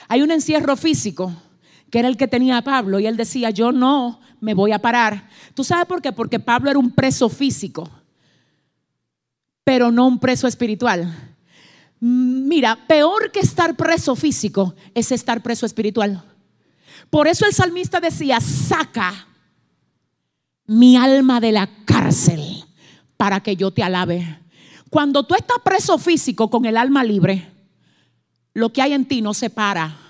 Hay un encierro físico que era el que tenía a Pablo, y él decía, yo no me voy a parar. ¿Tú sabes por qué? Porque Pablo era un preso físico, pero no un preso espiritual. Mira, peor que estar preso físico es estar preso espiritual. Por eso el salmista decía, saca mi alma de la cárcel para que yo te alabe. Cuando tú estás preso físico con el alma libre, lo que hay en ti no se para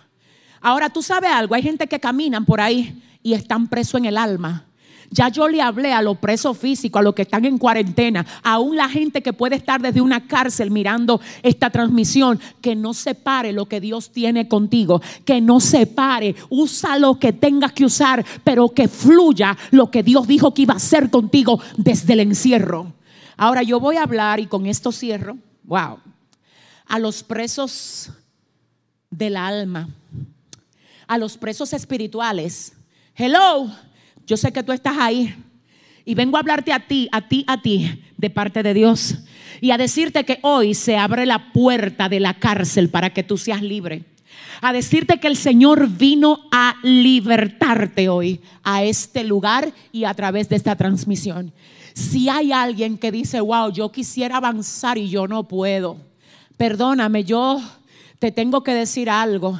Ahora tú sabes algo, hay gente que caminan por ahí y están presos en el alma. Ya yo le hablé a los presos físicos, a los que están en cuarentena, aún la gente que puede estar desde una cárcel mirando esta transmisión, que no se pare lo que Dios tiene contigo, que no se pare, usa lo que tengas que usar, pero que fluya lo que Dios dijo que iba a hacer contigo desde el encierro. Ahora yo voy a hablar y con esto cierro, wow, a los presos del alma a los presos espirituales. Hello, yo sé que tú estás ahí. Y vengo a hablarte a ti, a ti, a ti, de parte de Dios. Y a decirte que hoy se abre la puerta de la cárcel para que tú seas libre. A decirte que el Señor vino a libertarte hoy a este lugar y a través de esta transmisión. Si hay alguien que dice, wow, yo quisiera avanzar y yo no puedo, perdóname, yo te tengo que decir algo.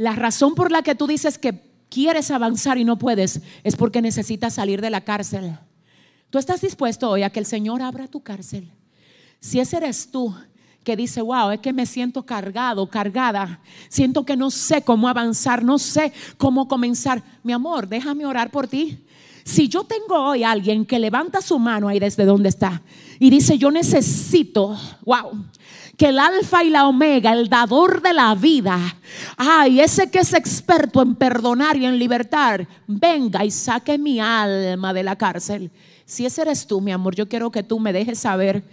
La razón por la que tú dices que quieres avanzar y no puedes es porque necesitas salir de la cárcel. Tú estás dispuesto hoy a que el Señor abra tu cárcel. Si ese eres tú que dice, wow, es que me siento cargado, cargada, siento que no sé cómo avanzar, no sé cómo comenzar. Mi amor, déjame orar por ti. Si yo tengo hoy a alguien que levanta su mano ahí desde donde está y dice, yo necesito, wow, que el alfa y la omega, el dador de la vida, ay, ese que es experto en perdonar y en libertar, venga y saque mi alma de la cárcel. Si ese eres tú, mi amor, yo quiero que tú me dejes saber.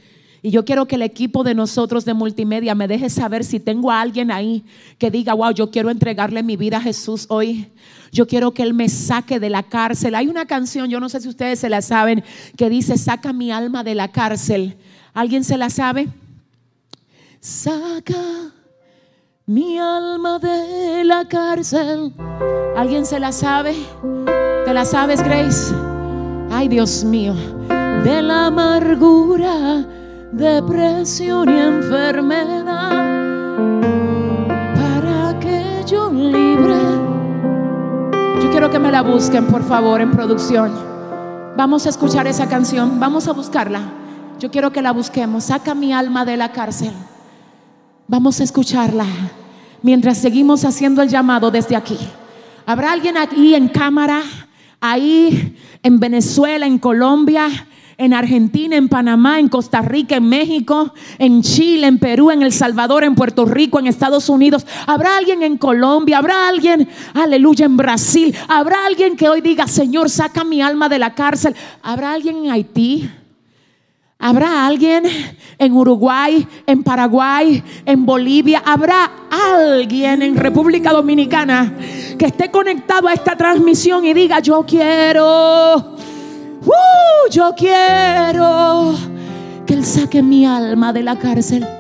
Y yo quiero que el equipo de nosotros de multimedia me deje saber si tengo a alguien ahí que diga, wow, yo quiero entregarle mi vida a Jesús hoy. Yo quiero que Él me saque de la cárcel. Hay una canción, yo no sé si ustedes se la saben, que dice, saca mi alma de la cárcel. ¿Alguien se la sabe? Saca mi alma de la cárcel. ¿Alguien se la sabe? ¿Te la sabes, Grace? Ay, Dios mío. De la amargura, depresión y enfermedad. Para que yo libre. Yo quiero que me la busquen, por favor, en producción. Vamos a escuchar esa canción. Vamos a buscarla. Yo quiero que la busquemos. Saca mi alma de la cárcel. Vamos a escucharla mientras seguimos haciendo el llamado desde aquí. ¿Habrá alguien aquí en cámara, ahí en Venezuela, en Colombia, en Argentina, en Panamá, en Costa Rica, en México, en Chile, en Perú, en El Salvador, en Puerto Rico, en Estados Unidos. Habrá alguien en Colombia, habrá alguien, aleluya, en Brasil. Habrá alguien que hoy diga, Señor, saca mi alma de la cárcel. Habrá alguien en Haití. ¿Habrá alguien en Uruguay, en Paraguay, en Bolivia? ¿Habrá alguien en República Dominicana que esté conectado a esta transmisión y diga, yo quiero, uh, yo quiero que Él saque mi alma de la cárcel?